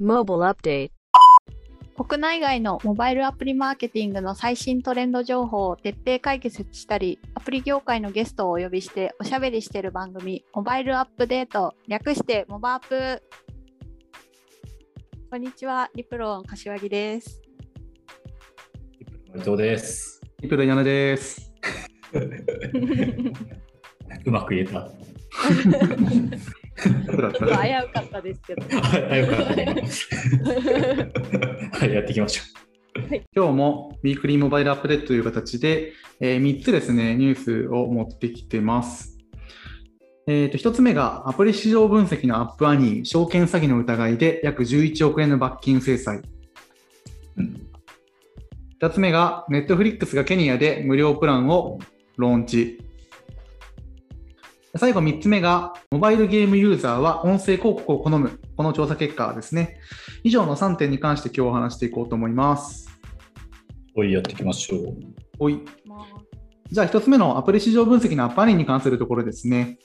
Mobile Update 国内外のモバイルアプリマーケティングの最新トレンド情報を徹底解決したり、アプリ業界のゲストをお呼びしておしゃべりしている番組、モバイルアップデート、略してモバアップ。こんにちは、リプロン柏木です。伊藤です。リプルヤネです。うまく言えた。ちょっと危うかったですけど。はい、よかったね。はい、やっていきましょ今日もウィークリーモバイルアップデートという形で、え3つですね、ニュースを持ってきてます。えー、と1つ目がアプリ市場分析のアップアニー、証券詐欺の疑いで約11億円の罰金制裁。うん2つ目が、ネットフリックスがケニアで無料プランをローンチ。最後3つ目が、モバイルゲームユーザーは音声広告を好む。この調査結果ですね。以上の3点に関して今日お話していこうと思います。う。おい、やっていきましょう。おい。じゃあ1つ目のアプリ市場分析のアップアニーに関するところですね。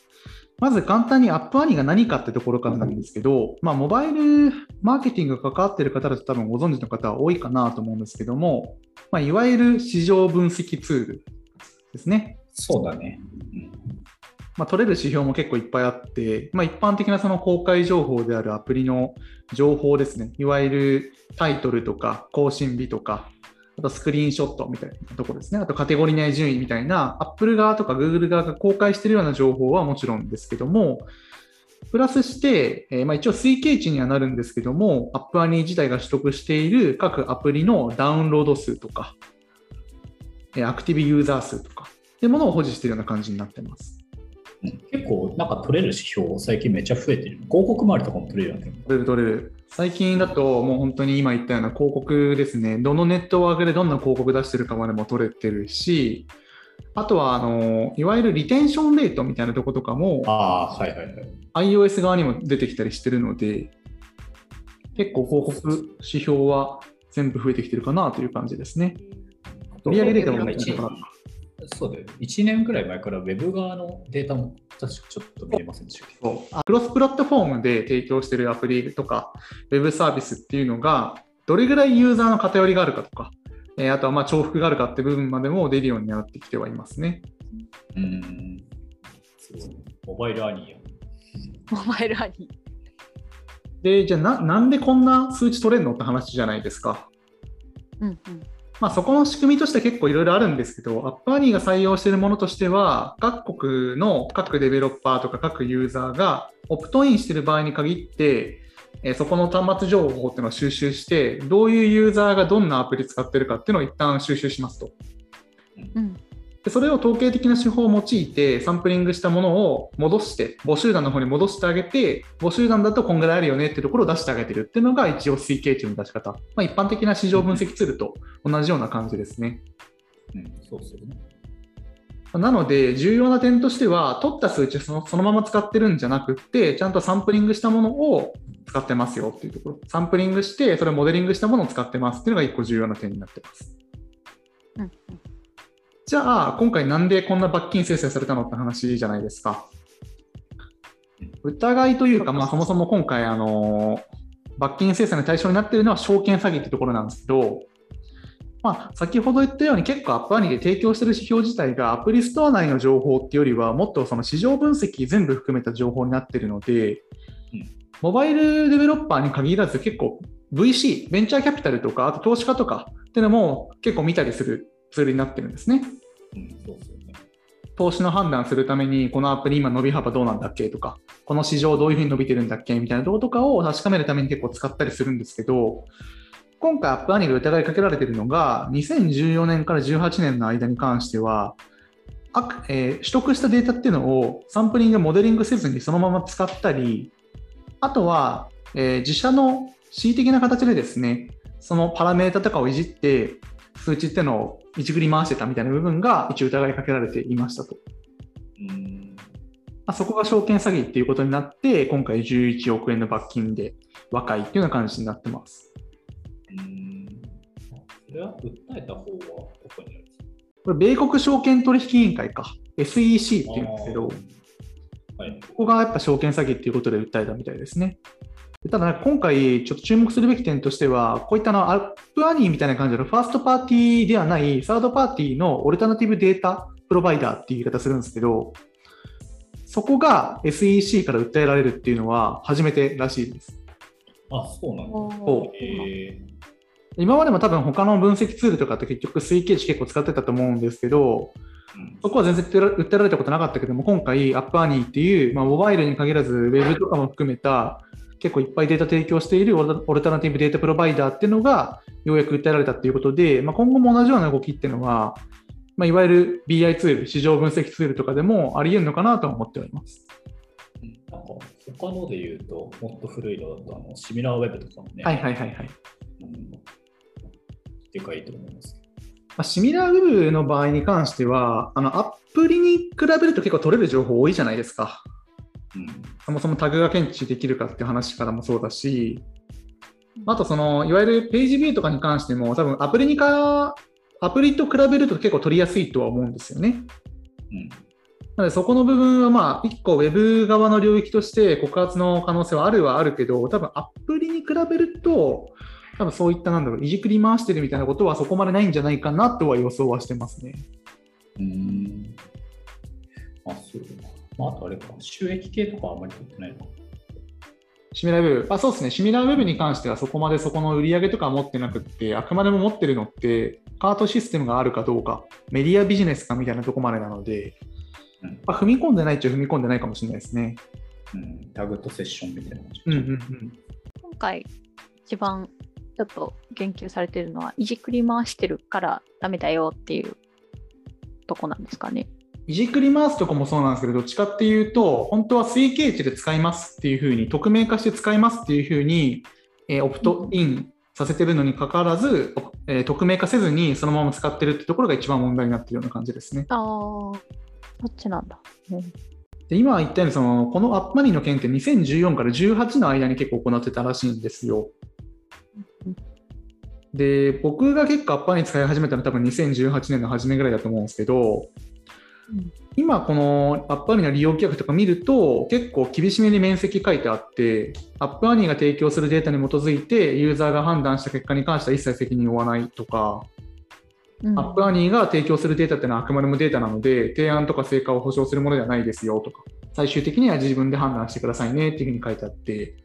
まず簡単にアップアニーが何かってところからなんですけど、まあ、モバイルマーケティングが関わっている方だと多分ご存知の方は多いかなと思うんですけども、まあ、いわゆる市場分析ツールですね。そうだね。まあ、取れる指標も結構いっぱいあって、まあ、一般的なその公開情報であるアプリの情報ですね。いわゆるタイトルとか更新日とか、あとスクリーンショットみたいなところですね。あとカテゴリー内順位みたいな、Apple 側とか Google 側が公開しているような情報はもちろんですけども、プラスして、えまあ、一応推計値にはなるんですけども、アップアニー自体が取得している各アプリのダウンロード数とか、アクティブユーザー数とか、っていうものを保持しているような感じになってます。うん結構、なんか取れる指標、最近めっちゃ増えてる。広告周りとかも取れる。取れる取れる。最近だともう本当に今言ったような広告ですね。どのネットワークでどんな広告出してるかまでも取れてるし、あとはあの、いわゆるリテンションレートみたいなとことかもああ、はいはいはい。iOS 側にも出てきたりしてるので、結構広告指標は全部増えてきてるかなという感じですね。売上データも一そうだよ。1年くらい前からウェブ側のデータも確かちょっと見れませんでしたっけ？そうあクロスプラットフォームで提供しているアプリとか、ウェブサービスっていうのが、どれぐらいユーザーの偏りがあるかとか、えーあとはまあ重複があるかって部分までも出るようになってきてはいますね。うーん。そうモバイルアニーや。モバイルアニで、じゃあな、なんでこんな数値取れるのって話じゃないですか。うんうん。まあ、そこの仕組みとして結構いろいろあるんですけど、アップアニーが採用しているものとしては、各国の各デベロッパーとか各ユーザーがオプトインしている場合に限って、えそこの端末情報っていうのを収集して、どういうユーザーがどんなアプリ使ってるかっていうのを一旦収集しますと。うんでそれを統計的な手法を用いてサンプリングしたものを戻して母集団の方に戻してあげて母集団だとこんぐらいあるよねっていうところを出してあげてるっていうのが一応推計値の出し方、まあ、一般的な市場分析ツールと同じような感じですね。うん、そうですよね。なので重要な点としては取った数値をそのそのまま使ってるんじゃなくってちゃんとサンプリングしたものを使ってますよっていうところ。サンプリングしてそれをモデリングしたものを使ってますっていうのが一個重要な点になってます。うんうんじゃあ、今回なんでこんな罰金制裁されたのって話じゃないですか。疑いというか、まあ、そもそも今回、あの罰金制裁の対象になっているのは証券詐欺ってところなんですけど、まあ、先ほど言ったように結構アップアニで提供している指標自体がアプリストア内の情報っていうよりはもっとその市場分析全部含めた情報になっているのでうん、モバイルデベロッパーに限らず結構 VC、ベンチャーキャピタルとか、あと投資家とかっていうのも結構見たりするツールになってるんですね。投資の判断するために、このアプリ今伸び幅どうなんだっけとか、この市場どういうふうに伸びてるんだっけみたいなところとかを確かめるために結構使ったりするんですけど、今回アップアニが疑いかけられてるのが、2014年から18年の間に関しては、えー取得したデータっていうのをサンプリング、モデリングせずにそのまま使ったり、あとは、えー自社の恣意的な形でですね、そのパラメータとかをいじって、数値っていうのをいじくり回してたみたいな部分が一応疑いかけられていましたと。うん。まあ、そこが証券詐欺っていうことになって、今回11億円の罰金で和解っていうような感じになってます。うん。それは訴えた方はどこにあるこれ、米国証券取引委員会か、SEC っていうんですけど、はい。ここがやっぱ証券詐欺っていうことで訴えたみたいですね。ただ、今回、ちょっと注目するべき点としては、こういったのアップアニーみたいな感じのファーストパーティーではない、サードパーティーのオルタナティブデータプロバイダーっていう言い方するんですけど、そこが SEC から訴えられるっていうのは初めてらしいです。あ、そうなんだ。そえ今までも多分他の分析ツールとかって結局推計値結構使ってたと思うんですけど、うんそこは全然訴えられたことなかったけども、今回、アップアニーっていう、まあ、モバイルに限らず、ウェブとかも含めた、結構いっぱいデータ提供しているオルタナティブデータプロバイダーっていうのが、ようやく訴えられたっていうことで、まあ、今後も同じような動きっていうのは、まあ、いわゆる BI ツール、市場分析ツールとかでもあり得るのかなとは思っております。うんなんか他ので言うと、もっと古いのだと、あのシミラーウェブとかもね、はいはいはいはい。うんでかいと思います。まあ、シミラーウェブの場合に関しては、あのアプリに比べると結構取れる情報多いじゃないですか。うんそもそもタグが検知できるかっていう話からもそうだし、あとその、いわゆるページビューとかに関しても、多分アプリにか、アプリと比べると結構取りやすいとは思うんですよね。うんなのでそこの部分はまあ、一個ウェブ側の領域として告発の可能性はあるはあるけど、多分アプリに比べると、多分そういったなんだろう、いじくり回してるみたいなことはそこまでないんじゃないかなとは予想はしてますね。うーん。あ、そうだ。まあ、あとあれか、収益系とかあんまり取ってないの？か。シミラーウェブ、あそうですね、シミラーウェブに関してはそこまでそこの売り上げとかは持ってなくって、あくまでも持ってるのって、カートシステムがあるかどうか、メディアビジネスかみたいなとこまでなので、うんまあ、踏み込んでないっちゃ踏み込んでないかもしれないですね。うん、タグとセッションみたいな感じ。うんうんうん。今回一番ちょっと言及されてるのはいじくり回してるからダメだよっていうとこなんですかね。いじくり回すとこもそうなんですけど、どっちかっていうと、本当は推計値で使いますっていうふうに、匿名化して使いますっていうふうに、えーオプトインさせてるのにかかわらず、えー匿名化せずにそのまま使ってるってところが一番問題になってるような感じですね。ああ、そっちなんだ。うんで今言ったようにその、このアップマニーの件って2014から18の間に結構行ってたらしいんですよ。で、僕が結構アップマニー使い始めたのは多分2018年の初めぐらいだと思うんですけど、うん今このアップアニーの利用規約とか見ると結構厳しめに面積書いてあってアップアニーが提供するデータに基づいてユーザーが判断した結果に関しては一切責任を負わないとか、うん。アップアニーが提供するデータっていうのはあくまでもデータなので提案とか成果を保証するものではないですよとか最終的には自分で判断してくださいねっていうふうに書いてあって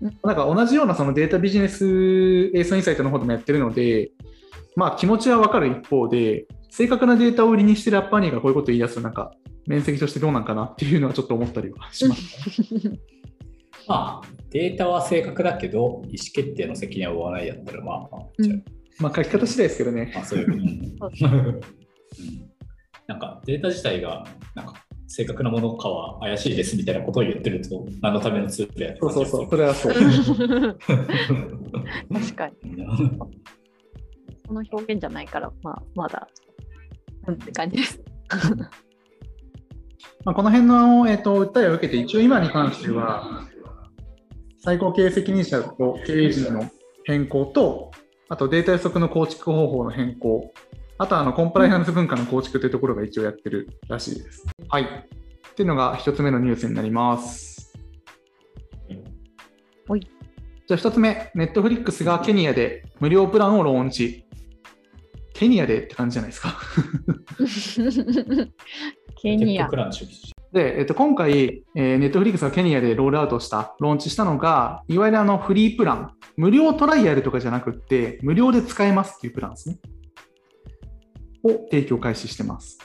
うん。なんか同じようなそのデータビジネスエースインサイトの方でもやってるのでまあ気持ちは分かる一方で正確なデータを売りにしてるアップアニーがこういうことを言い出すとなんか面積としてどうなんかなっていうのはちょっと思ったりはします。まあ、データは正確だけど、意思決定の責任は負わないやったら、まあ、まあ、うんまあ書き方次第ですけどね。あ、あそういう、うんなんかデータ自体が、なんか、正確なものかは怪しいですみたいなことを言ってると、何のためのツールでやそうそうそう、それれはそう。確かに。その表現じゃないから、まあ、まだ、うんって感じです。まあ、この辺の、えー、と訴えを受けて、一応今に関しては、最高経営責任者と経営陣の変更と、あとデータ予測の構築方法の変更、あとはあのコンプライアンス文化の構築というところが一応やってるらしいです。はい。っていうのが一つ目のニュースになります。おいじゃあ一つ目、ネットフリックスがケニアで無料プランをローンチ。ケニアでって感じじゃないですか。ケニアで、えっと、今回、えー、ネットフリックスがケニアでロールアウトした、ローンチしたのが、いわゆるあのフリープラン、無料トライアルとかじゃなくって、無料で使えますっていうプランですね。を提供開始してます。こ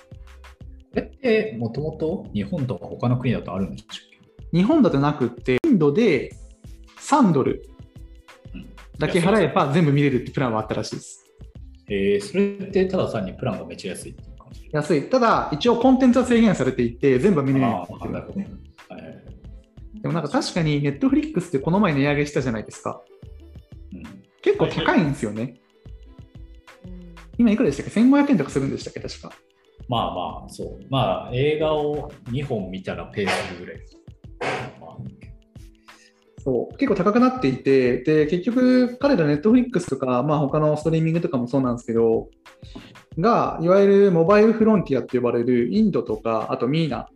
れって、もともと日本とか他の国だとあるんでしょ日本だとなくって、インドで3ドルうんだけ払えば全部見れるってプランはあったらしいです。えー、それってただ単にプランがめっちゃ安いっていう感じ？安い。ただ、一応コンテンツは制限されていて、全部は見れないあっね。はいはいはいでもなんか確かにネットフリックスってこの前値上げしたじゃないですか。うん結構高いんですよね。今いくらでしたっけ ?1500 円とかするんでしたっけ？確か。まあまあ、そう。まあ、映画を2本見たらペースぐらい。そう結構高くなっていて、で結局、彼らネットフリックスとか、まあ他のストリーミングとかもそうなんですけど、が、いわゆるモバイルフロンティアって呼ばれるインドとか、あとミーナ、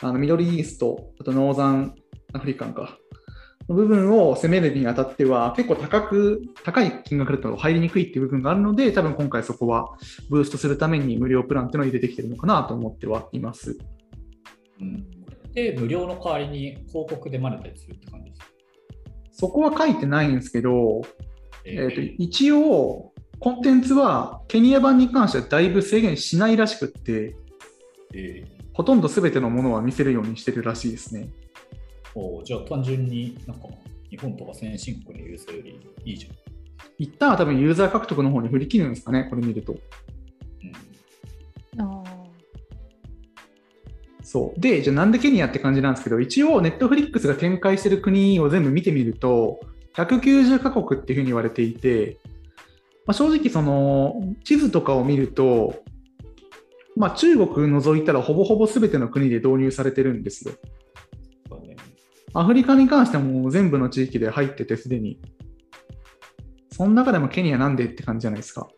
あのミドルイースト、あとノーザンアフリカンか、の部分を攻めるにあたっては、結構高く、高い金額だと入りにくいっていう部分があるので、多分今回そこはブーストするために無料プランっていうのを入れてきてるのかなと思ってはいます。うん、で、無料の代わりに広告でマネタイズするって感じですか？そこは書いてないんですけど、ええーと一応、コンテンツはケニア版に関してはだいぶ制限しないらしくって、えほとんど全てのものは見せるようにしてるらしいですね。ーおーじゃあ単純になんか日本とか先進国のユーザーよりいいじゃん。一旦は多分ユーザー獲得の方に振り切るんですかね、これ見ると。うんあそう。で、じゃあなんでケニアって感じなんですけど、一応、ネットフリックスが展開してる国を全部見てみると、190カ国っていうふうに言われていて、まあ、正直、その、地図とかを見ると、まあ、中国除いたらほぼほぼ全ての国で導入されてるんですよ。アフリカに関してはもう全部の地域で入っててすでに。その中でもケニアなんでって感じじゃないですか。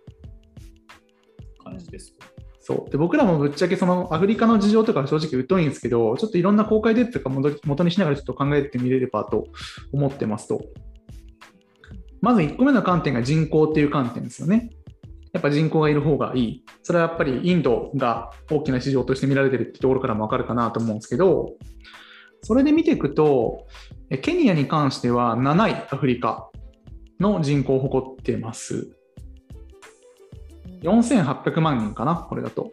感じです。そうで僕らもぶっちゃけそのアフリカの事情とか正直疎いんですけど、ちょっといろんな公開データとか元にしながらちょっと考えてみれればと思ってますと。まず1個目の観点が人口っていう観点ですよね。やっぱ人口がいる方がいい。それはやっぱりインドが大きな市場として見られてるってところからもわかるかなと思うんですけど、それで見ていくと、ケニアに関しては7位アフリカの人口を誇ってます。4800万人かな、これだと。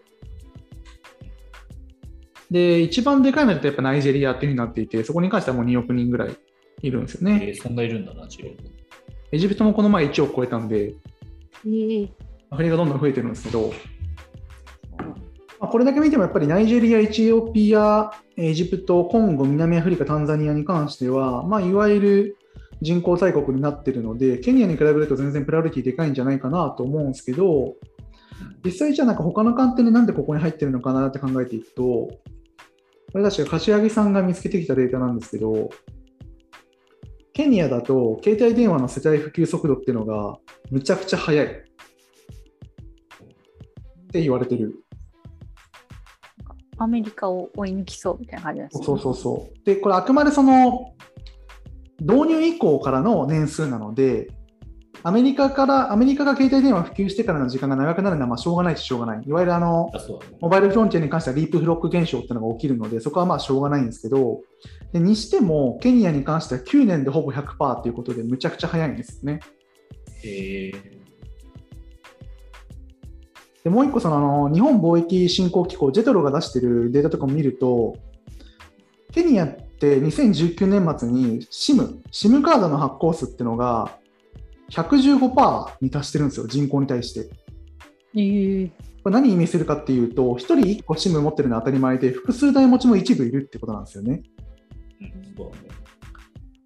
で、一番でかいのだとやっぱナイジェリアっていうふうになっていて、そこに関してはもう2億人ぐらいいるんですよね。えーそんないるんだな、チロエジプトもこの前1億超えたんで、いいアフリカどんどん増えてるんですけど、まあ、これだけ見てもやっぱりナイジェリア、エチオピア、エジプト、コンゴ、南アフリカ、タンザニアに関しては、まあ、いわゆる人口大国になってるので、ケニアに比べると全然プライオリティでかいんじゃないかなと思うんですけど、実際じゃあなんか他の観点でなんでここに入ってるのかなって考えていくと、これ確か柏木さんが見つけてきたデータなんですけど、ケニアだと携帯電話の世帯普及速度っていうのがむちゃくちゃ速いって言われてる。アメリカを追い抜きそうみたいな感じですねそうそうそう。で、これあくまでその導入以降からの年数なので、アメリカから、アメリカが携帯電話普及してからの時間が長くなるのはまあしょうがないっちゃしょうがない。いわゆるあの。モバイルフロンティアに関してはリープフロック現象っていうのが起きるので、そこはまあしょうがないんですけど、でにしても、ケニアに関しては9年でほぼ100%ということで、むちゃくちゃ早いんですよね。えでもう一個そのあの、日本貿易振興機構、ジェトロが出しているデータとかも見ると、ケニアって2019年末に SIM、SIM カードの発行数っていうのが115%に達してるんですよ、人口に対して。ええこれ何意味するかっていうと、1人1個 SIM 持ってるのは当たり前で、複数台持ちも一部いるってことなんですよね。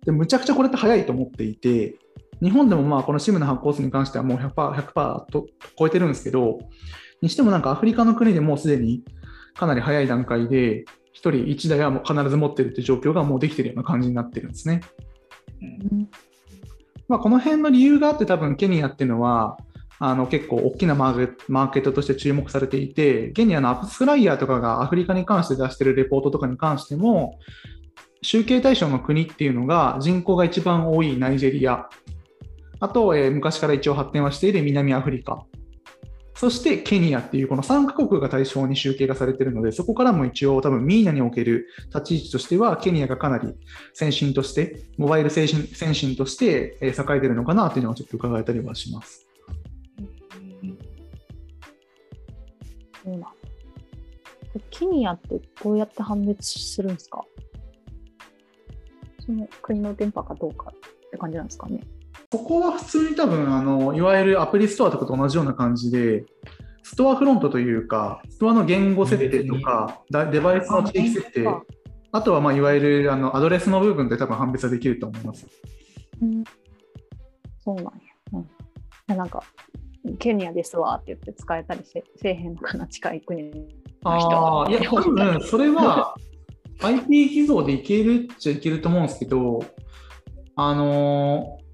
でむちゃくちゃこれって早いと思っていて、日本でもまあこの SIM の発行数に関してはもう 100%, 100と超えてるんですけど、にしてもなんかアフリカの国でもうすでにかなり早い段階で、1人1台はもう必ず持ってるっていう状況がもうできてるような感じになってるんですね。うんまあ、この辺の理由があって、多分ケニアっていうのは、あの結構大きなマーケットとして注目されていて、ケニアのアップスフライヤーとかがアフリカに関して出してるレポートとかに関しても、集計対象の国っていうのが人口が一番多いナイジェリア、あと、えー昔から一応発展はしている南アフリカ、そしてケニアっていうこの3カ国が対象に集計がされているので、そこからも一応多分ミーナにおける立ち位置としては、ケニアがかなり先進として、モバイル先進先進として栄えているのかなというのをちょっと伺えたりはします。ケニアってどうやって判別するんですか？その国の電波かどうかって感じなんですかね？ここは普通に多分あの、いわゆるアプリストアとかと同じような感じで、ストアフロントというか、ストアの言語設定とか、だデバイスの地域設定、あとはまあいわゆるあのアドレスの部分で多分判別はできると思います。うん、そうなんや。うん、なんか、ケニアですわって言って使えたりせせえへんのかな、近い国の人は。ああ、いや、多分それは IP 偽造でいけるっちゃいけると思うんですけど、あのー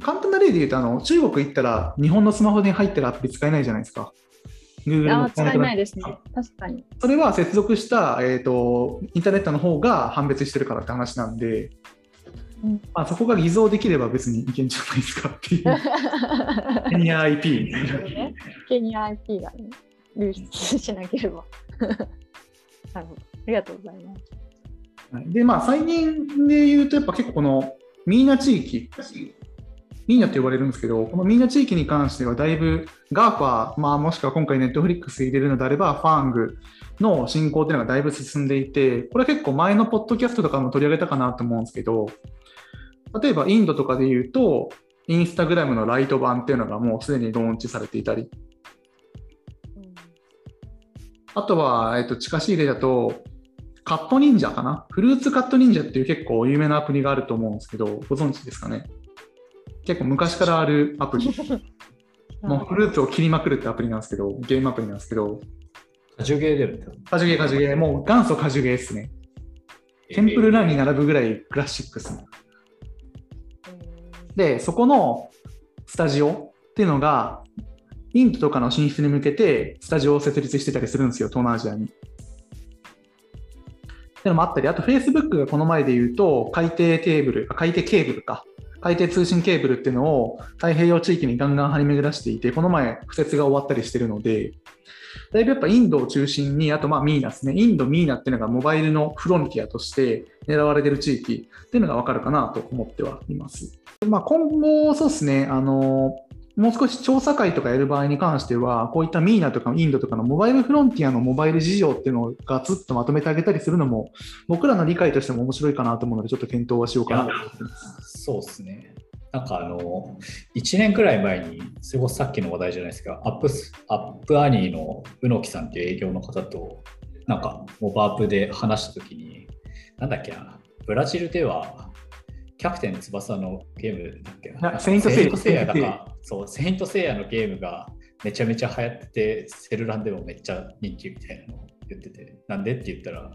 簡単な例で言うとあの、中国行ったら日本のスマホに入ってるアプリ使えないじゃないですか。Google の使えないですね。確かに。それは接続した、えーと、インターネットの方が判別してるからって話なんで、うんまあ、そこが偽造できれば別にいけんじゃないですかっていう。ケニア IP みたいな。ねケニア IP がね、流出しなければ。なるほど。ありがとうございます。はいで、まあ、最近で言うと、やっぱ結構このミーナ地域、ミーナって呼ばれるんですけど、このミーナ地域に関しては、だいぶ GAFA、まあ、もしくは今回、ネットフリックス入れるのであれば、ファングの進行っていうのがだいぶ進んでいて、これは結構前のポッドキャストとかも取り上げたかなと思うんですけど、例えばインドとかで言うと、インスタグラムのライト版っていうのがもうすでにローンチされていたり、あとは、えっと、近しい例だと、カット忍者かな？フルーツカット忍者っていう結構有名なアプリがあると思うんですけど、ご存知ですかね？結構昔からあるアプリ。もうフルーツを切りまくるってアプリなんですけど、ゲームアプリなんですけど、果樹ゲー出る果樹ゲー果樹ゲー、もう元祖果樹ゲーですね。テンプルランに並ぶぐらいクラシックスな。で、そこのスタジオっていうのが、インドとかの進出に向けてスタジオを設立してたりするんですよ、東南アジアに。っていうのもあったり、あと Facebook がこの前で言うと、海底テーブル、あ海底ケーブルか。海底通信ケーブルっていうのを太平洋地域にガンガン張り巡らしていて、この前、敷設が終わったりしてるので、だいぶやっぱインドを中心に、あとまあミーナですね。インド、ミーナっていうのがモバイルのフロンティアとして狙われてる地域っていうのがわかるかなと思ってはいます。まあ、今後、そうですね、あの、もう少し調査会とかやる場合に関しては、こういったミーナとかインドとかのモバイルフロンティアのモバイル事情っていうのをガツッとまとめてあげたりするのも、僕らの理解としても面白いかなと思うので、ちょっと検討はしようかなと思ってます。そうですね。なんかあの、1年くらい前に、それこそさっきの話題じゃないですか、アップス、アップアニーの宇野木さんっていう営業の方と、なんか、モバアップで話したときに、なんだっけな、ブラジルでは、キャプテン翼のゲームだっけな、あセイントセイヤ。だか、そう、セイントセイヤのゲームがめちゃめちゃ流行ってて、セルランでもめっちゃ人気みたいなのを言ってて、なんでって言ったら、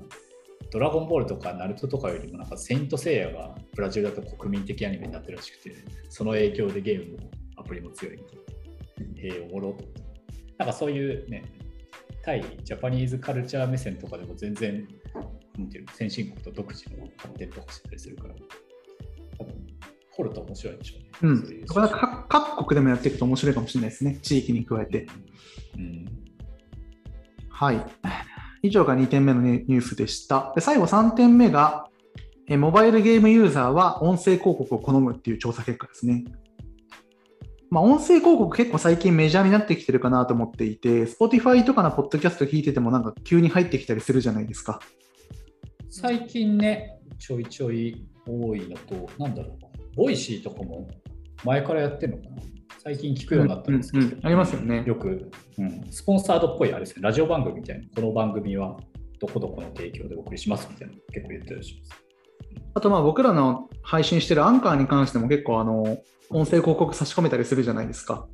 ドラゴンボールとかナルトとかよりもなんかセイントセイヤがブラジルだと国民的アニメになってるらしくて、その影響でゲームもアプリも強い。みたいな。へえ、おもろ。なんかそういうね、対ジャパニーズカルチャー目線とかでも全然、なんていうの、先進国と独自の発展とかしてたりするから、多分掘ると面白いんでしょうね。うんそういう。そこは各各国でもやっていくと面白いかもしれないですね。地域に加えて。うん。はい。以上が2点目のニュースでした。で最後3点目が、えモバイルゲームユーザーは音声広告を好むっていう調査結果ですね。まあ、音声広告結構最近メジャーになってきてるかなと思っていて、Spotify とかのポッドキャスト聞いててもなんか急に入ってきたりするじゃないですか。最近ね、ちょいちょい多いのと、なんだろう、ボイシーとかも前からやってるのかな最近聞くようになったんですけど、うんうんありますよねよく、うん、スポンサードっぽいあれですね、ラジオ番組みたいな、この番組はどこどこの提供でお送りしますみたいなの結構言ってたりします。あとまあ僕らの配信してるアンカーに関しても結構あの音声広告差し込めたりするじゃないですか。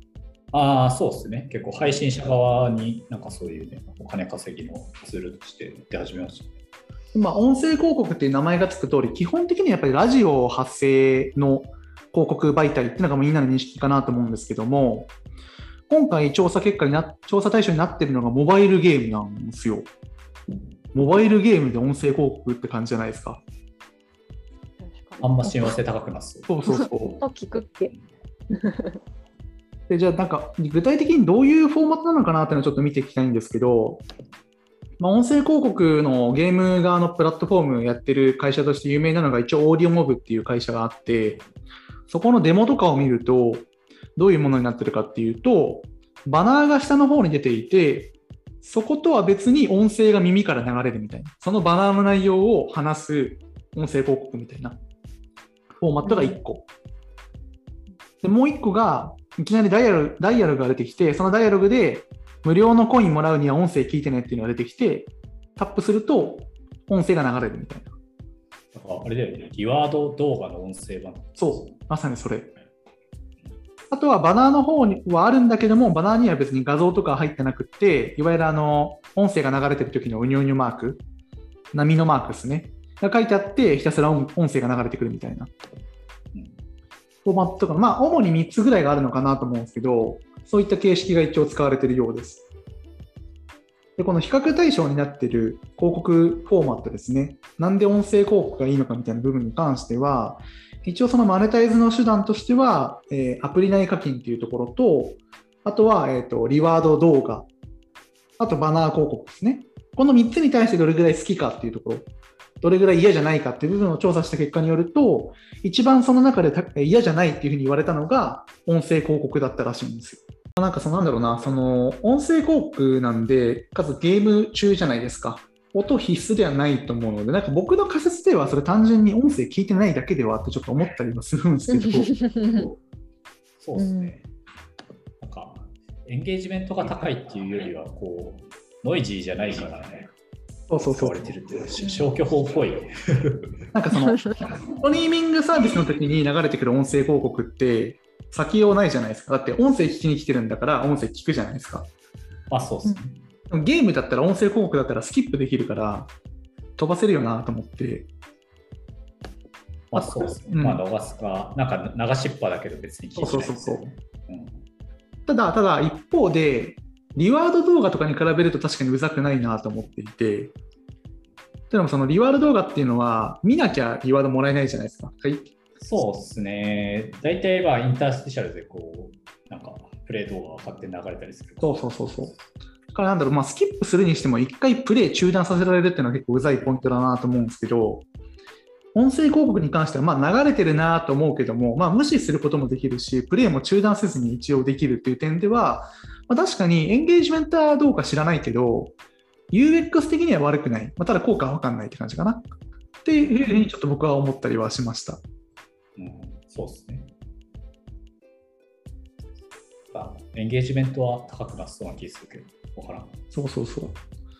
ああ、そうですね。結構配信者側になんかそういうね、お金稼ぎのツールとして出始めましたね。まあ、音声広告っていう名前がつく通り、基本的にはやっぱりラジオ発生の広告媒体っていうのがみんなの認識かなと思うんですけども、今回調査結果にな、調査対象になってるのがモバイルゲームなんですよ。モバイルゲームで音声広告って感じじゃないですか。あんま親和性高くなす。そうそうそう。と聞くっけ。でじゃあなんか具体的にどういうフォーマットなのかなっていうのをちょっと見ていきたいんですけど、まあ、音声広告のゲーム側のプラットフォームをやってる会社として有名なのが一応オーディオモブっていう会社があってそこのデモとかを見るとどういうものになってるかっていうとバナーが下の方に出ていてそことは別に音声が耳から流れるみたいなそのバナーの内容を話す音声広告みたいなフォーマットが1個。でもう1個がいきなりダイヤルダイヤルが出てきて、そのダイアログで無料のコインもらうには音声聞いてねっていうのが出てきて、タップすると音声が流れるみたいな。なんかあれだよね、リワード動画の音声版。そう、まさにそれ。あとはバナーの方にはあるんだけども、バナーには別に画像とか入ってなくって、いわゆるあの音声が流れてる時のうにょうにょマーク、波のマークですね。が書いてあって、ひたすら音音声が流れてくるみたいな。うんフォーマットが、まあ、主に3つぐらいがあるのかなと思うんですけど、そういった形式が一応使われているようです。で、この比較対象になっている広告フォーマットですね。なんで音声広告がいいのかみたいな部分に関しては、一応そのマネタイズの手段としては、えーアプリ内課金っていうところと、あとは、えっ、と、リワード動画、あとバナー広告ですね。この3つに対してどれぐらい好きかっていうところ、どれぐらい嫌じゃないかっていう部分を調査した結果によると、一番その中で嫌じゃないっていうふうに言われたのが、音声広告だったらしいんですよ。なんかそのなんだろうな、その音声広告なんで、かつゲーム中じゃないですか。音必須ではないと思うので、なんか僕の仮説ではそれ単純に音声聞いてないだけではってちょっと思ったりはするんですけど、そうですね。なんか、エンゲージメントが高いっていうよりは、こう、ノイジーじゃないからね、そうそうそう使われ。てるって消去法っぽい。なんかその、ストリーミングサービスの時に流れてくる音声広告って、先用ないじゃないですか。だって音声聞きに来てるんだから、音声聞くじゃないですか。まあそうですね。ゲームだったら音声広告だったらスキップできるから、飛ばせるよなと思って、まあそうですね。うんまあ逃すか、なんか流しっぱだけど別に聞いてないですよね。うんただ、ただ一方で、リワード動画とかに比べると確かにうざくないなと思っていて、でもそのリワード動画っていうのは、見なきゃリワードもらえないじゃないですか。そうですね。大体はインタースペシャルでこう、なんかプレイ動画が勝手に流れたりする。そうそうそうそう。だからなんだろう、まあ、スキップするにしても、一回プレイ中断させられるっていうのは結構うざいポイントだなと思うんですけど、音声広告に関しては、ま、流れてるなと思うけども、まあ、無視することもできるし、プレイも中断せずに一応できるっていう点では、まあ、確かにエンゲージメントはどうか知らないけど、UX 的には悪くない。まあ、ただ効果は分かんないって感じかな。っていうふうにちょっと僕は思ったりはしました。うん、そうですね。まあエンゲージメントは高くなさそうな気がするけど、わからん。そうそうそう。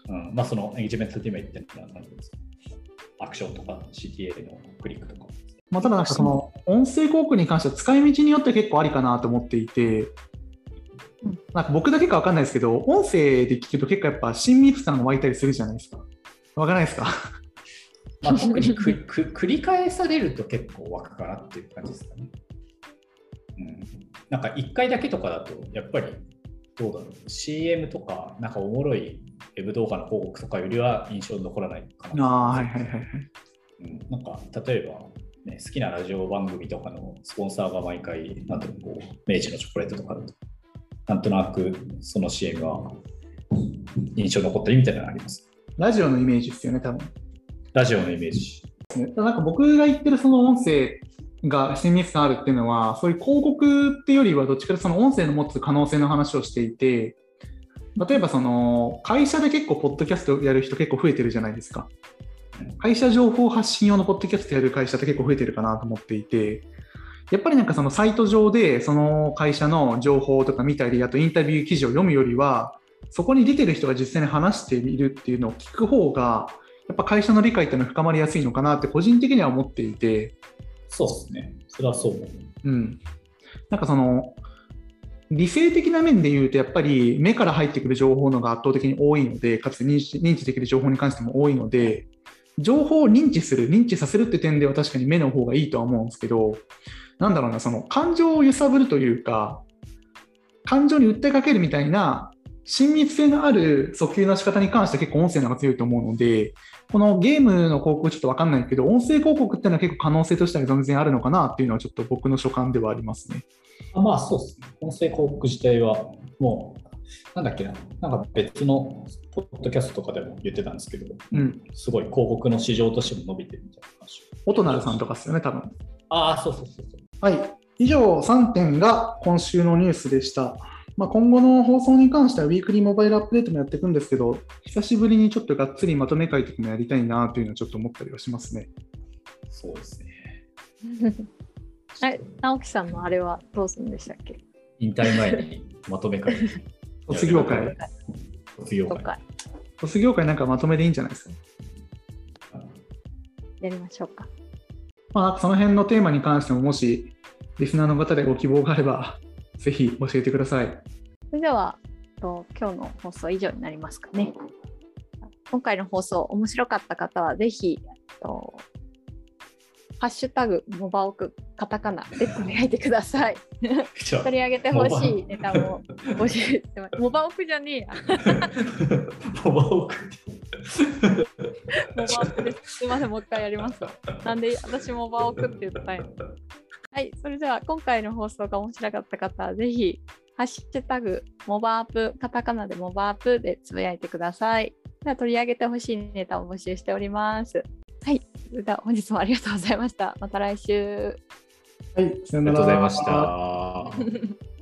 うん、まあそのエンゲージメントって今言ってるのは何ですかアクションとか CTA のクリックとか。まあ、ただなんかその音声広告に関しては使い道によって結構ありかなと思っていてうん、なんか僕だけか分かんないですけど、音声で聞くと結構やっぱ親密感が湧いたりするじゃないですか。わからないですか？まあ、特にくく繰り返されると結構湧くかなっていう感じですかね。うん、なんか1回だけとかだと、やっぱりどうだろう、CM とか、なんかおもろいウェブ動画の広告とかよりは印象に残らないかな。ああ、はいはいはいはい。うん、なんか例えば、ね、好きなラジオ番組とかのスポンサーが毎回、なんていうのこう、明治のチョコレートとかだと、なんとなくその CM は印象に残ったりみたいなのがあります？ラジオのイメージですよね、多分。ラジオのイメージ。なんか僕が言ってるその音声が親密感あるっていうのは、そういう広告っていうよりは、どっちかというとその音声の持つ可能性の話をしていて、例えばその会社で結構、ポッドキャストやる人結構増えてるじゃないですか。会社情報発信用のポッドキャストやる会社って結構増えてるかなと思っていて、やっぱりなんかそのサイト上でその会社の情報とか見たり、あとインタビュー記事を読むよりは、そこに出てる人が実際に話しているっていうのを聞く方が、やっぱ会社の理解っていうのは深まりやすいのかなって個人的には思っていて、そうですね。それはそう思う。うん。なんかその、理性的な面で言うと、やっぱり目から入ってくる情報のが圧倒的に多いので、かつ認知認知できる情報に関しても多いので、情報を認知する、認知させるって点では確かに目の方がいいとは思うんですけど、なんだろうな、その感情を揺さぶるというか、感情に訴えかけるみたいな親密性のある訴求の仕方に関しては結構音声の方が強いと思うので、このゲームの広告ちょっと分かんないけど、音声広告っていうのは結構可能性としては全然あるのかなっていうのはちょっと僕の所感ではありますね。あまあそうですね。音声広告自体はもう、なんだっけな、なんか別のポッドキャストとかでも言ってたんですけど、うん。すごい広告の市場としても伸びてるみたいな話。オトナルさんとかですよね、多分。ああ、そうそうそうそう。はい。以上3点が今週のニュースでした。まあ、今後の放送に関しては、ウィークリーモバイルアップデートもやっていくんですけど、久しぶりにちょっとがっつりまとめ会とかもやりたいなというのはちょっと思ったりはしますね。そうですね。あれ直樹さんのあれはどうするんでしたっけ？引退前にまとめ会。卒業会？卒業会。卒業会なんかまとめでいいんじゃないですか？やりましょうか。まあ、その辺のテーマに関しても、もしリスナーの方でご希望があれば、ぜひ教えてください。それではと今日の放送以上になりますかね。今回の放送面白かった方はぜひとフハッシュタグ、モバオク、カタカナでつぶやいてください。取り上げてほしいネタも募集してます。モバオクじゃねえや。モバオクモバオクです。すいません、もう一回やりますわ。なんで私モバオクって言ったんや。はい、それでは今回の放送が面白かった方は、ぜひ、ハッシュタグ、モバアップ、カタカナでモバアップでつぶやいてください。では取り上げてほしいネタを募集しております。はい、それでは本日もありがとうございました。また来週。はい、ありがとうございました。